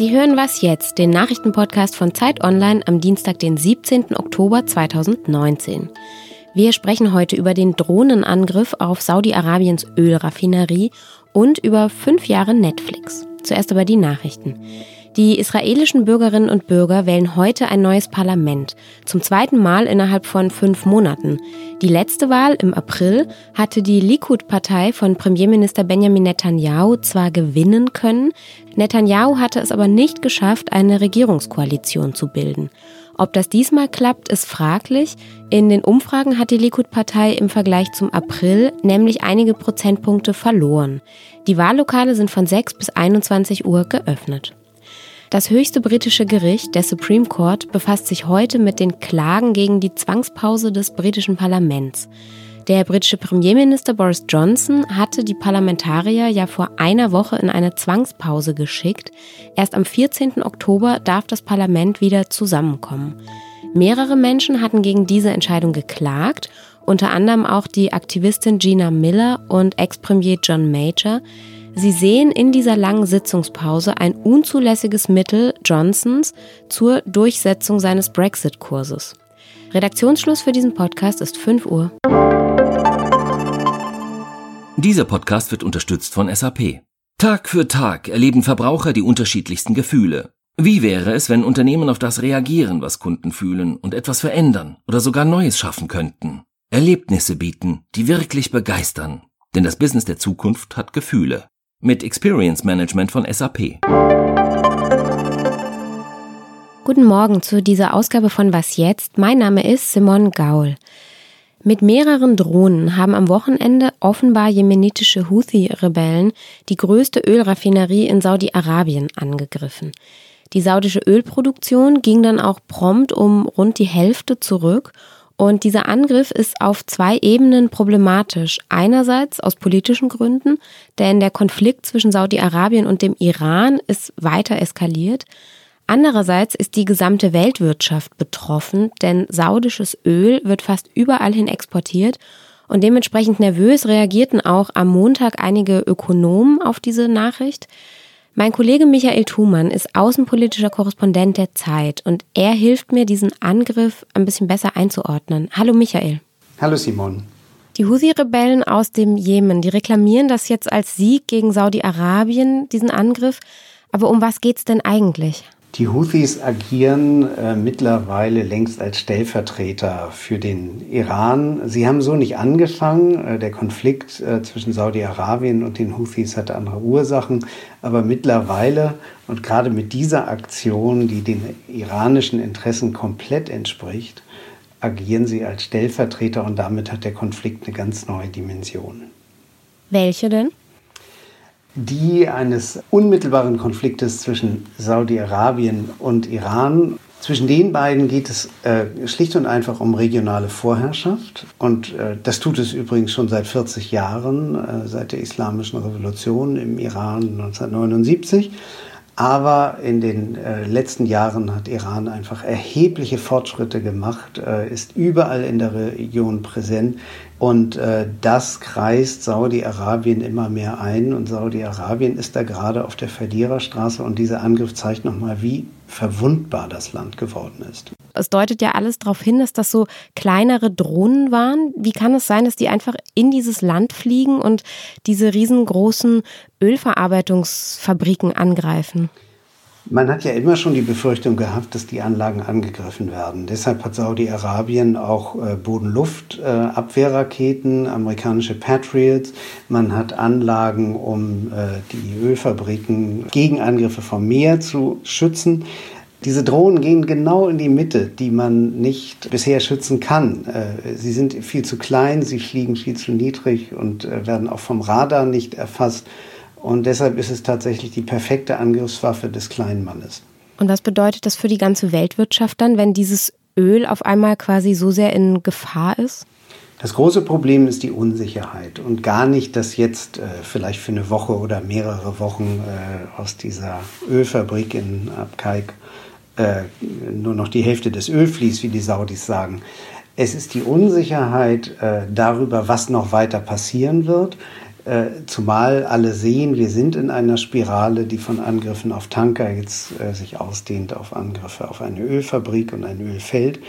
Sie hören was jetzt, den Nachrichtenpodcast von Zeit Online am Dienstag, den 17. Oktober 2019. Wir sprechen heute über den Drohnenangriff auf Saudi-Arabiens Ölraffinerie und über fünf Jahre Netflix. Zuerst aber die Nachrichten. Die israelischen Bürgerinnen und Bürger wählen heute ein neues Parlament, zum zweiten Mal innerhalb von fünf Monaten. Die letzte Wahl im April hatte die Likud-Partei von Premierminister Benjamin Netanyahu zwar gewinnen können, Netanyahu hatte es aber nicht geschafft, eine Regierungskoalition zu bilden. Ob das diesmal klappt, ist fraglich. In den Umfragen hat die Likud-Partei im Vergleich zum April nämlich einige Prozentpunkte verloren. Die Wahllokale sind von 6 bis 21 Uhr geöffnet. Das höchste britische Gericht, der Supreme Court, befasst sich heute mit den Klagen gegen die Zwangspause des britischen Parlaments. Der britische Premierminister Boris Johnson hatte die Parlamentarier ja vor einer Woche in eine Zwangspause geschickt. Erst am 14. Oktober darf das Parlament wieder zusammenkommen. Mehrere Menschen hatten gegen diese Entscheidung geklagt, unter anderem auch die Aktivistin Gina Miller und Ex-Premier John Major. Sie sehen in dieser langen Sitzungspause ein unzulässiges Mittel Johnsons zur Durchsetzung seines Brexit-Kurses. Redaktionsschluss für diesen Podcast ist 5 Uhr. Dieser Podcast wird unterstützt von SAP. Tag für Tag erleben Verbraucher die unterschiedlichsten Gefühle. Wie wäre es, wenn Unternehmen auf das reagieren, was Kunden fühlen und etwas verändern oder sogar Neues schaffen könnten? Erlebnisse bieten, die wirklich begeistern. Denn das Business der Zukunft hat Gefühle mit Experience Management von SAP. Guten Morgen zu dieser Ausgabe von Was jetzt? Mein Name ist Simon Gaul. Mit mehreren Drohnen haben am Wochenende offenbar jemenitische Houthi-Rebellen die größte Ölraffinerie in Saudi-Arabien angegriffen. Die saudische Ölproduktion ging dann auch prompt um rund die Hälfte zurück und dieser Angriff ist auf zwei Ebenen problematisch. Einerseits aus politischen Gründen, denn der Konflikt zwischen Saudi-Arabien und dem Iran ist weiter eskaliert. Andererseits ist die gesamte Weltwirtschaft betroffen, denn saudisches Öl wird fast überall hin exportiert und dementsprechend nervös reagierten auch am Montag einige Ökonomen auf diese Nachricht. Mein Kollege Michael Thumann ist außenpolitischer Korrespondent der Zeit und er hilft mir, diesen Angriff ein bisschen besser einzuordnen. Hallo Michael. Hallo Simon. Die Houthi-Rebellen aus dem Jemen, die reklamieren das jetzt als Sieg gegen Saudi-Arabien, diesen Angriff. Aber um was geht's denn eigentlich? Die Houthis agieren äh, mittlerweile längst als Stellvertreter für den Iran. Sie haben so nicht angefangen. Äh, der Konflikt äh, zwischen Saudi-Arabien und den Houthis hatte andere Ursachen. Aber mittlerweile und gerade mit dieser Aktion, die den iranischen Interessen komplett entspricht, agieren sie als Stellvertreter und damit hat der Konflikt eine ganz neue Dimension. Welche denn? Die eines unmittelbaren Konfliktes zwischen Saudi-Arabien und Iran. Zwischen den beiden geht es äh, schlicht und einfach um regionale Vorherrschaft. Und äh, das tut es übrigens schon seit 40 Jahren, äh, seit der Islamischen Revolution im Iran 1979. Aber in den äh, letzten Jahren hat Iran einfach erhebliche Fortschritte gemacht, äh, ist überall in der Region präsent. Und äh, das kreist Saudi-Arabien immer mehr ein. Und Saudi-Arabien ist da gerade auf der Verliererstraße. Und dieser Angriff zeigt nochmal, wie verwundbar das Land geworden ist. Es deutet ja alles darauf hin, dass das so kleinere Drohnen waren. Wie kann es sein, dass die einfach in dieses Land fliegen und diese riesengroßen Ölverarbeitungsfabriken angreifen? Man hat ja immer schon die Befürchtung gehabt, dass die Anlagen angegriffen werden. Deshalb hat Saudi-Arabien auch äh, Boden-Luft-Abwehrraketen, äh, amerikanische Patriots. Man hat Anlagen, um äh, die Ölfabriken gegen Angriffe vom Meer zu schützen. Diese Drohnen gehen genau in die Mitte, die man nicht bisher schützen kann. Äh, sie sind viel zu klein, sie fliegen viel zu niedrig und äh, werden auch vom Radar nicht erfasst. Und deshalb ist es tatsächlich die perfekte Angriffswaffe des kleinen Mannes. Und was bedeutet das für die ganze Weltwirtschaft dann, wenn dieses Öl auf einmal quasi so sehr in Gefahr ist? Das große Problem ist die Unsicherheit und gar nicht, dass jetzt äh, vielleicht für eine Woche oder mehrere Wochen äh, aus dieser Ölfabrik in Abkaik äh, nur noch die Hälfte des Öl fließt, wie die Saudis sagen. Es ist die Unsicherheit äh, darüber, was noch weiter passieren wird. Äh, zumal alle sehen, wir sind in einer Spirale, die von Angriffen auf Tanker jetzt äh, sich ausdehnt auf Angriffe auf eine Ölfabrik und ein Ölfeld.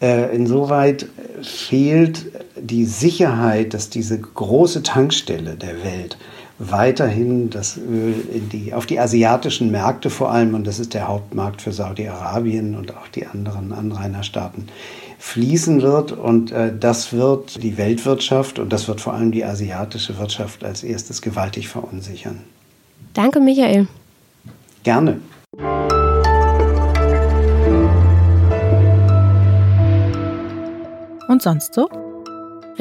Äh, insoweit fehlt die Sicherheit, dass diese große Tankstelle der Welt weiterhin das Öl in die, auf die asiatischen Märkte vor allem, und das ist der Hauptmarkt für Saudi-Arabien und auch die anderen Anrainerstaaten, fließen wird. Und äh, das wird die Weltwirtschaft und das wird vor allem die asiatische Wirtschaft als erstes gewaltig verunsichern. Danke, Michael. Gerne. Und sonst so?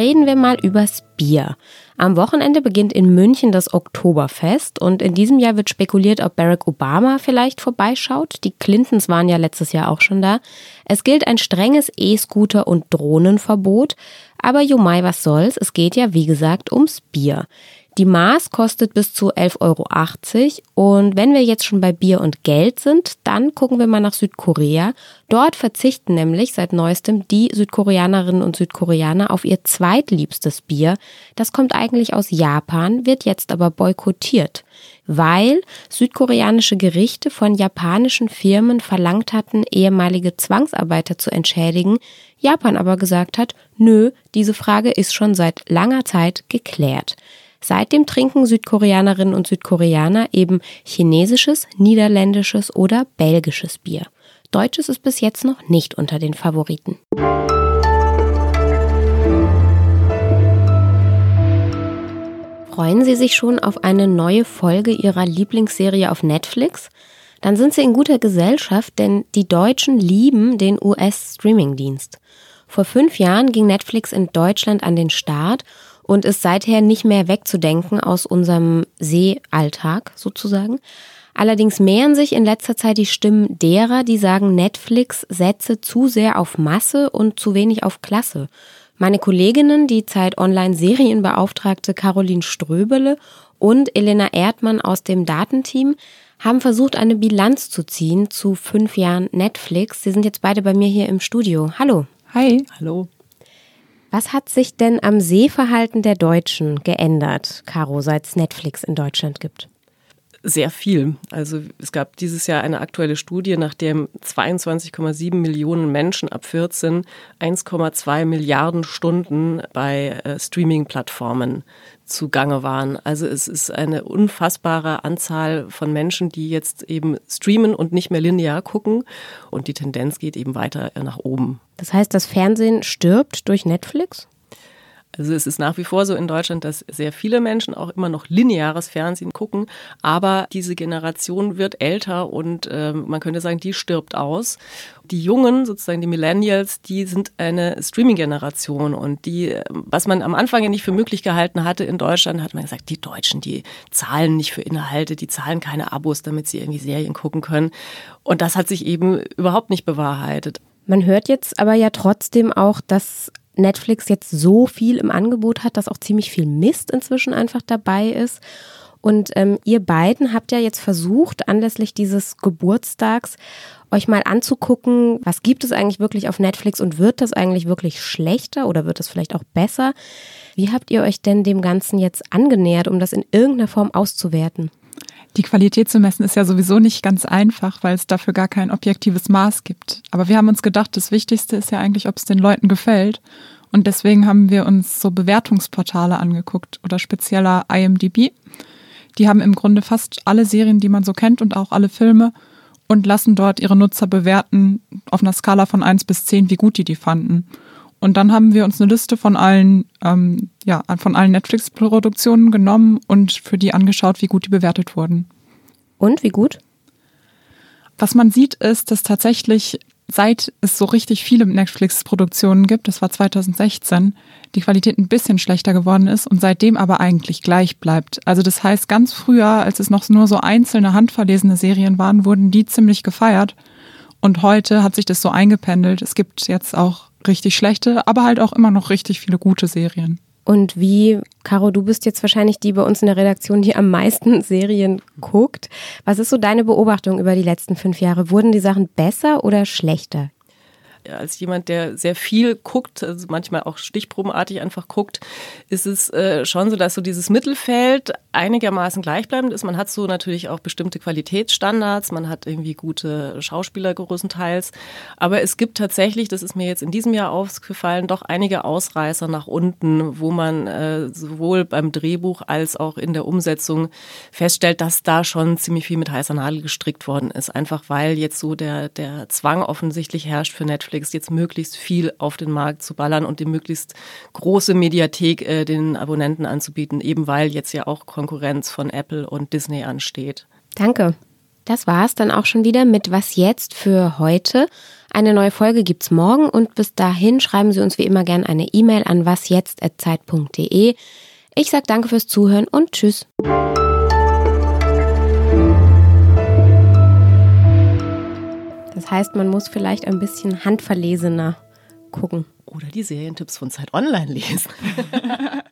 Reden wir mal übers Bier. Am Wochenende beginnt in München das Oktoberfest und in diesem Jahr wird spekuliert, ob Barack Obama vielleicht vorbeischaut. Die Clintons waren ja letztes Jahr auch schon da. Es gilt ein strenges E-Scooter- und Drohnenverbot. Aber Jumai, was soll's? Es geht ja, wie gesagt, ums Bier. Die Maß kostet bis zu 11,80 Euro. Und wenn wir jetzt schon bei Bier und Geld sind, dann gucken wir mal nach Südkorea. Dort verzichten nämlich seit neuestem die Südkoreanerinnen und Südkoreaner auf ihr zweitliebstes Bier. Das kommt eigentlich aus Japan, wird jetzt aber boykottiert, weil südkoreanische Gerichte von japanischen Firmen verlangt hatten, ehemalige Zwangsarbeiter zu entschädigen. Japan aber gesagt hat, nö, diese Frage ist schon seit langer Zeit geklärt. Seitdem trinken Südkoreanerinnen und Südkoreaner eben chinesisches, niederländisches oder belgisches Bier. Deutsches ist bis jetzt noch nicht unter den Favoriten. Freuen Sie sich schon auf eine neue Folge Ihrer Lieblingsserie auf Netflix? Dann sind Sie in guter Gesellschaft, denn die Deutschen lieben den US-Streaming-Dienst. Vor fünf Jahren ging Netflix in Deutschland an den Start und ist seither nicht mehr wegzudenken aus unserem Seealltag sozusagen. Allerdings mehren sich in letzter Zeit die Stimmen derer, die sagen, Netflix setze zu sehr auf Masse und zu wenig auf Klasse. Meine Kolleginnen, die Zeit Online Serienbeauftragte Caroline Ströbele und Elena Erdmann aus dem Datenteam, haben versucht, eine Bilanz zu ziehen zu fünf Jahren Netflix. Sie sind jetzt beide bei mir hier im Studio. Hallo. Hi. Hallo. Was hat sich denn am Sehverhalten der Deutschen geändert, Caro, seit es Netflix in Deutschland gibt? Sehr viel. Also es gab dieses Jahr eine aktuelle Studie, nach der 22,7 Millionen Menschen ab 14 1,2 Milliarden Stunden bei äh, Streaming-Plattformen zugange waren. Also es ist eine unfassbare Anzahl von Menschen, die jetzt eben streamen und nicht mehr linear gucken. Und die Tendenz geht eben weiter nach oben. Das heißt, das Fernsehen stirbt durch Netflix? Also es ist nach wie vor so in Deutschland, dass sehr viele Menschen auch immer noch lineares Fernsehen gucken, aber diese Generation wird älter und äh, man könnte sagen, die stirbt aus. Die Jungen, sozusagen die Millennials, die sind eine Streaming-Generation und die, was man am Anfang ja nicht für möglich gehalten hatte in Deutschland, hat man gesagt, die Deutschen, die zahlen nicht für Inhalte, die zahlen keine Abos, damit sie irgendwie Serien gucken können. Und das hat sich eben überhaupt nicht bewahrheitet. Man hört jetzt aber ja trotzdem auch, dass Netflix jetzt so viel im Angebot hat, dass auch ziemlich viel Mist inzwischen einfach dabei ist. Und ähm, ihr beiden habt ja jetzt versucht, anlässlich dieses Geburtstags euch mal anzugucken, was gibt es eigentlich wirklich auf Netflix und wird das eigentlich wirklich schlechter oder wird es vielleicht auch besser? Wie habt ihr euch denn dem Ganzen jetzt angenähert, um das in irgendeiner Form auszuwerten? Die Qualität zu messen ist ja sowieso nicht ganz einfach, weil es dafür gar kein objektives Maß gibt. Aber wir haben uns gedacht, das Wichtigste ist ja eigentlich, ob es den Leuten gefällt. Und deswegen haben wir uns so Bewertungsportale angeguckt oder spezieller IMDB. Die haben im Grunde fast alle Serien, die man so kennt und auch alle Filme und lassen dort ihre Nutzer bewerten auf einer Skala von eins bis zehn, wie gut die die fanden. Und dann haben wir uns eine Liste von allen, ähm, ja, von allen Netflix-Produktionen genommen und für die angeschaut, wie gut die bewertet wurden. Und wie gut? Was man sieht, ist, dass tatsächlich seit es so richtig viele Netflix-Produktionen gibt, das war 2016, die Qualität ein bisschen schlechter geworden ist und seitdem aber eigentlich gleich bleibt. Also das heißt, ganz früher, als es noch nur so einzelne handverlesene Serien waren, wurden die ziemlich gefeiert. Und heute hat sich das so eingependelt. Es gibt jetzt auch richtig schlechte, aber halt auch immer noch richtig viele gute Serien. Und wie, Caro, du bist jetzt wahrscheinlich die bei uns in der Redaktion, die am meisten Serien guckt. Was ist so deine Beobachtung über die letzten fünf Jahre? Wurden die Sachen besser oder schlechter? Als jemand, der sehr viel guckt, also manchmal auch stichprobenartig einfach guckt, ist es äh, schon so, dass so dieses Mittelfeld einigermaßen gleichbleibend ist. Man hat so natürlich auch bestimmte Qualitätsstandards, man hat irgendwie gute Schauspieler größtenteils. Aber es gibt tatsächlich, das ist mir jetzt in diesem Jahr aufgefallen, doch einige Ausreißer nach unten, wo man äh, sowohl beim Drehbuch als auch in der Umsetzung feststellt, dass da schon ziemlich viel mit heißer Nadel gestrickt worden ist. Einfach weil jetzt so der, der Zwang offensichtlich herrscht für Netflix, jetzt möglichst viel auf den Markt zu ballern und die möglichst große Mediathek äh, den Abonnenten anzubieten, eben weil jetzt ja auch Konkurrenz von Apple und Disney ansteht. Danke. Das war's dann auch schon wieder mit Was jetzt für heute. Eine neue Folge gibt's morgen und bis dahin schreiben Sie uns wie immer gerne eine E-Mail an wasjetzt@zeit.de. Ich sag danke fürs Zuhören und tschüss. Das heißt, man muss vielleicht ein bisschen handverlesener gucken. Oder die Serientipps von Zeit Online lesen.